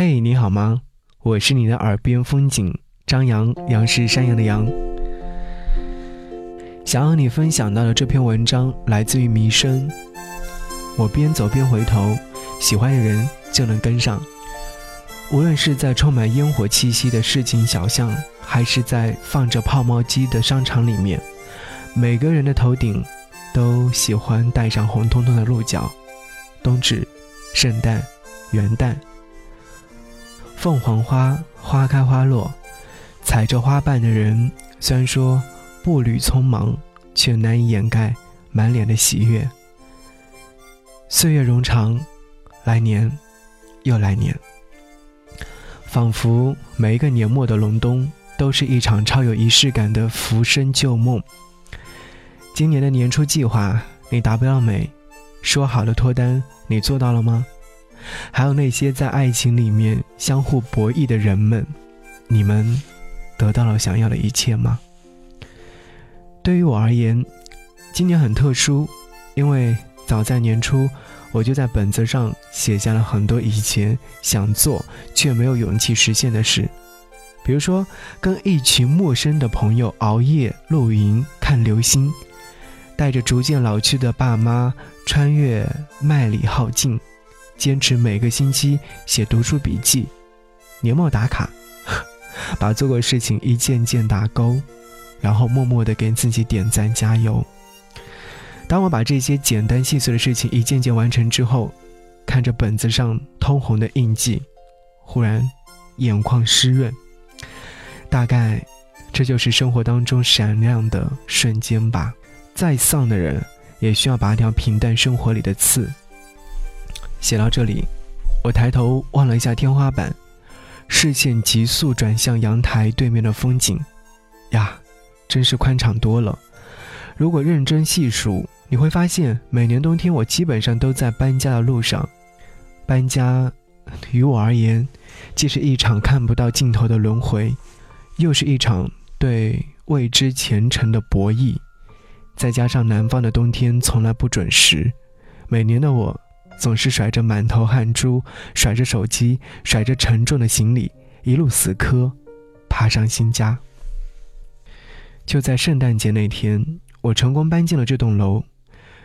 嘿，你好吗？我是你的耳边风景张扬，杨是山羊的羊。想和你分享到的这篇文章来自于迷生。我边走边回头，喜欢的人就能跟上。无论是在充满烟火气息的市井小巷，还是在放着泡沫机的商场里面，每个人的头顶都喜欢戴上红彤彤的鹿角。冬至、圣诞、元旦。凤凰花花开花落，踩着花瓣的人，虽然说步履匆忙，却难以掩盖满脸的喜悦。岁月冗长，来年又来年，仿佛每一个年末的隆冬，都是一场超有仪式感的浮生旧梦。今年的年初计划，你达标了没？说好的脱单，你做到了吗？还有那些在爱情里面相互博弈的人们，你们得到了想要的一切吗？对于我而言，今年很特殊，因为早在年初，我就在本子上写下了很多以前想做却没有勇气实现的事，比如说跟一群陌生的朋友熬夜露营看流星，带着逐渐老去的爸妈穿越麦里浩径。坚持每个星期写读书笔记，年末打卡，把做过事情一件件打勾，然后默默的给自己点赞加油。当我把这些简单细碎的事情一件件完成之后，看着本子上通红的印记，忽然眼眶湿润。大概这就是生活当中闪亮的瞬间吧。再丧的人也需要拔掉平淡生活里的刺。写到这里，我抬头望了一下天花板，视线急速转向阳台对面的风景，呀，真是宽敞多了。如果认真细数，你会发现，每年冬天我基本上都在搬家的路上。搬家，于我而言，既是一场看不到尽头的轮回，又是一场对未知前程的博弈。再加上南方的冬天从来不准时，每年的我。总是甩着满头汗珠，甩着手机，甩着沉重的行李，一路死磕，爬上新家。就在圣诞节那天，我成功搬进了这栋楼。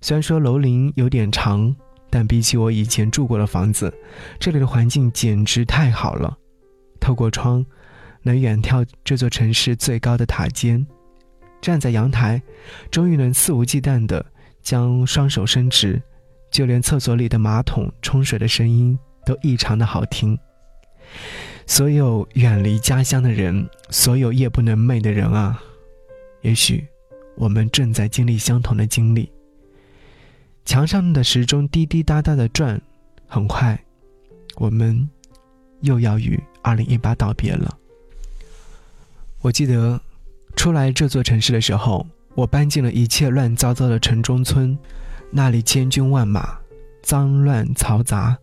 虽然说楼龄有点长，但比起我以前住过的房子，这里的环境简直太好了。透过窗，能远眺这座城市最高的塔尖。站在阳台，终于能肆无忌惮地将双手伸直。就连厕所里的马桶冲水的声音都异常的好听。所有远离家乡的人，所有夜不能寐的人啊，也许我们正在经历相同的经历。墙上的时钟滴滴答答的转，很快，我们又要与二零一八道别了。我记得出来这座城市的时候，我搬进了一切乱糟糟的城中村。那里千军万马，脏乱嘈杂，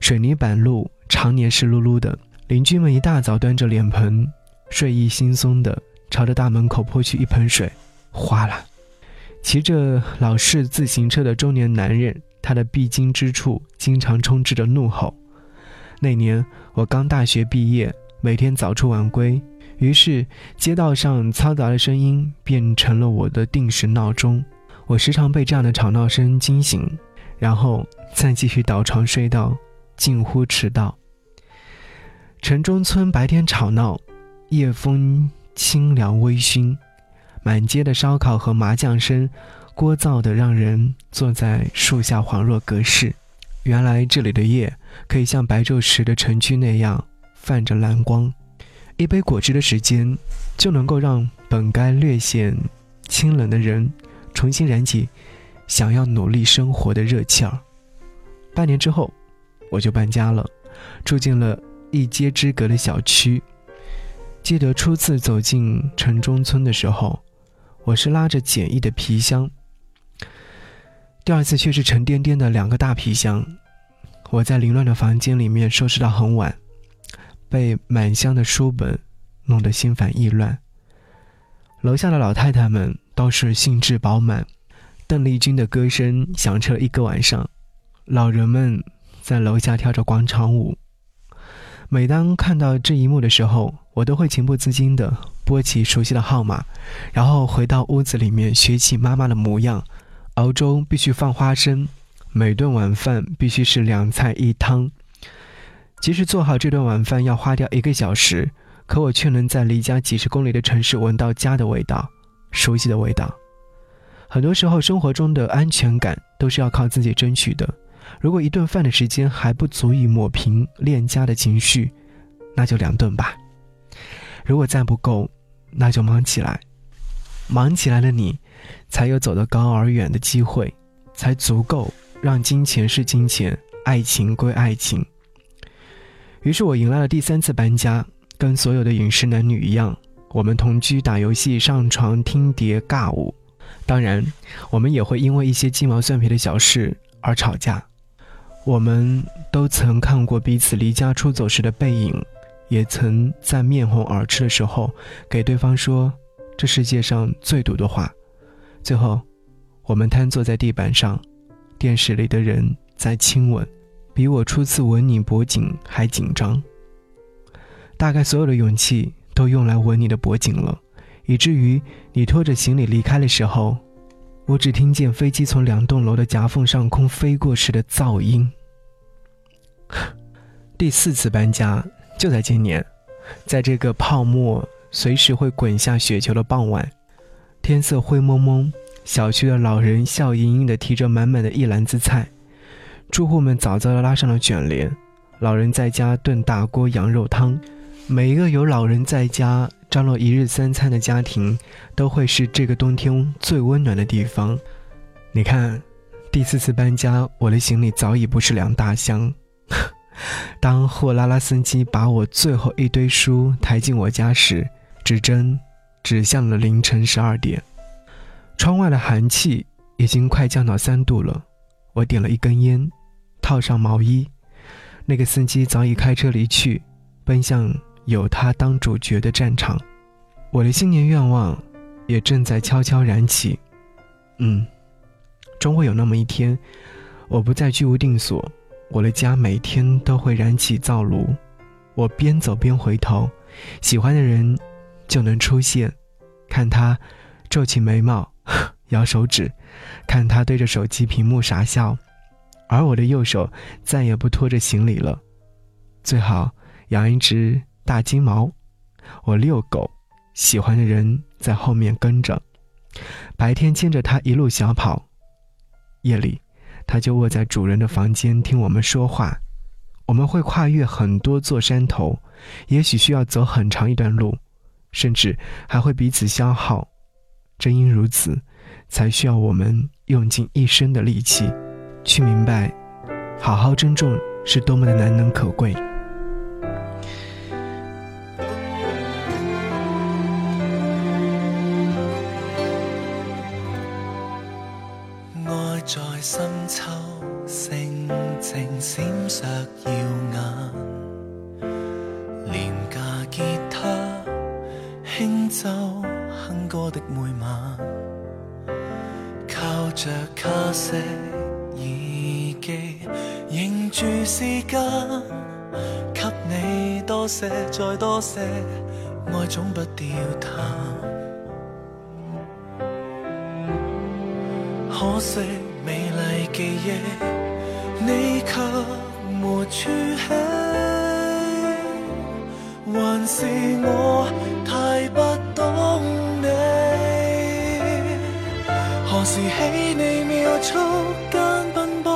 水泥板路常年湿漉漉的。邻居们一大早端着脸盆，睡意惺忪的朝着大门口泼去一盆水，哗啦！骑着老式自行车的中年男人，他的必经之处经常充斥着怒吼。那年我刚大学毕业，每天早出晚归，于是街道上嘈杂的声音变成了我的定时闹钟。我时常被这样的吵闹声惊醒，然后再继续倒床睡到近乎迟到。城中村白天吵闹，夜风清凉微醺，满街的烧烤和麻将声，聒噪的让人坐在树下恍若隔世。原来这里的夜可以像白昼时的城区那样泛着蓝光，一杯果汁的时间就能够让本该略显清冷的人。重新燃起想要努力生活的热气儿。半年之后，我就搬家了，住进了一街之隔的小区。记得初次走进城中村的时候，我是拉着简易的皮箱，第二次却是沉甸甸的两个大皮箱。我在凌乱的房间里面收拾到很晚，被满箱的书本弄得心烦意乱。楼下的老太太们。倒是兴致饱满，邓丽君的歌声响彻一个晚上，老人们在楼下跳着广场舞。每当看到这一幕的时候，我都会情不自禁地拨起熟悉的号码，然后回到屋子里面学起妈妈的模样。熬粥必须放花生，每顿晚饭必须是两菜一汤。即使做好这顿晚饭要花掉一个小时，可我却能在离家几十公里的城市闻到家的味道，熟悉的味道。很多时候，生活中的安全感都是要靠自己争取的。如果一顿饭的时间还不足以抹平恋家的情绪，那就两顿吧。如果再不够，那就忙起来。忙起来的你，才有走得高而远的机会，才足够让金钱是金钱，爱情归爱情。于是我迎来了第三次搬家，跟所有的饮食男女一样，我们同居、打游戏、上床、听碟、尬舞。当然，我们也会因为一些鸡毛蒜皮的小事而吵架。我们都曾看过彼此离家出走时的背影，也曾在面红耳赤的时候给对方说这世界上最毒的话。最后，我们瘫坐在地板上，电视里的人在亲吻，比我初次吻你脖颈还紧张。大概所有的勇气都用来吻你的脖颈了。以至于你拖着行李离开的时候，我只听见飞机从两栋楼的夹缝上空飞过时的噪音。第四次搬家就在今年，在这个泡沫随时会滚下雪球的傍晚，天色灰蒙蒙，小区的老人笑盈盈地提着满满的一篮子菜，住户们早早地拉上了卷帘，老人在家炖大锅羊肉汤，每一个有老人在家。张罗一日三餐的家庭，都会是这个冬天最温暖的地方。你看，第四次搬家，我的行李早已不是两大箱。当货拉拉司机把我最后一堆书抬进我家时，指针指向了凌晨十二点。窗外的寒气已经快降到三度了。我点了一根烟，套上毛衣。那个司机早已开车离去，奔向。有他当主角的战场，我的新年愿望也正在悄悄燃起。嗯，终会有那么一天，我不再居无定所，我的家每天都会燃起灶炉。我边走边回头，喜欢的人就能出现，看他皱起眉毛，摇手指，看他对着手机屏幕傻笑，而我的右手再也不拖着行李了。最好养一只。大金毛，我遛狗，喜欢的人在后面跟着，白天牵着它一路小跑，夜里，它就卧在主人的房间听我们说话。我们会跨越很多座山头，也许需要走很长一段路，甚至还会彼此消耗。正因如此，才需要我们用尽一生的力气，去明白，好好珍重是多么的难能可贵。哼歌的每晚。靠着卡式耳机，凝住时间，给你多些，再多些，爱总不掉淡。可惜。美丽记忆，你却没处起，還是我時起你秒速間奔波，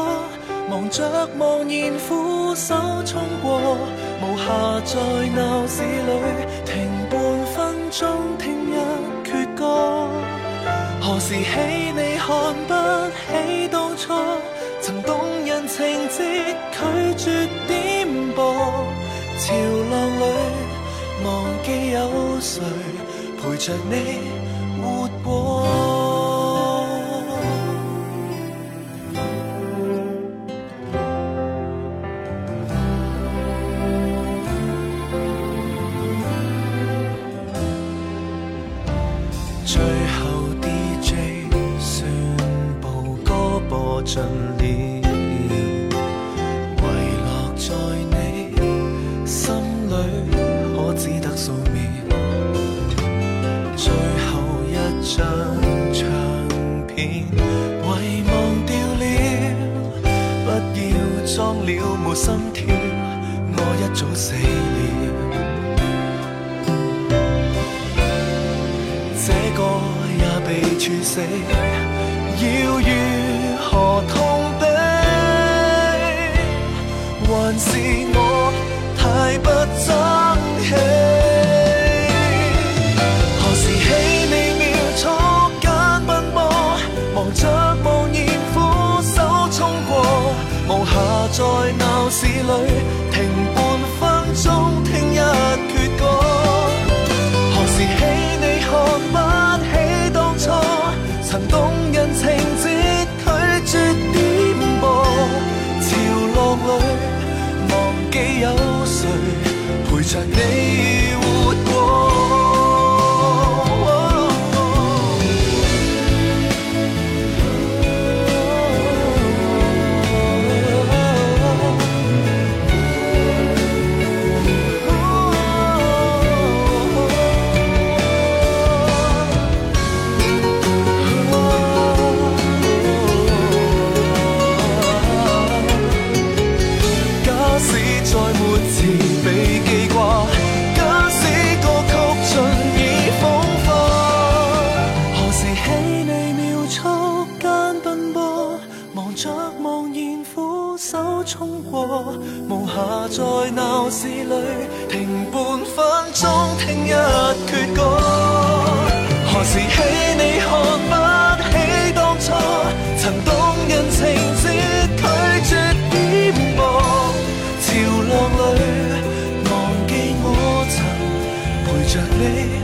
忙着茫然俯手衝過，無暇在鬧市裏停半分鐘聽一阙歌。何時起你看不起当初曾動人情節拒絕點播？潮浪里忘記有誰陪着你遗忘掉了不要装了没心跳我一早死了这个也被处死要如何痛悲还是 já. 过无暇在闹市里停半分钟听一阙歌何时起你看不起当初曾动人情节拒绝颠簸潮浪里忘记我曾陪着你。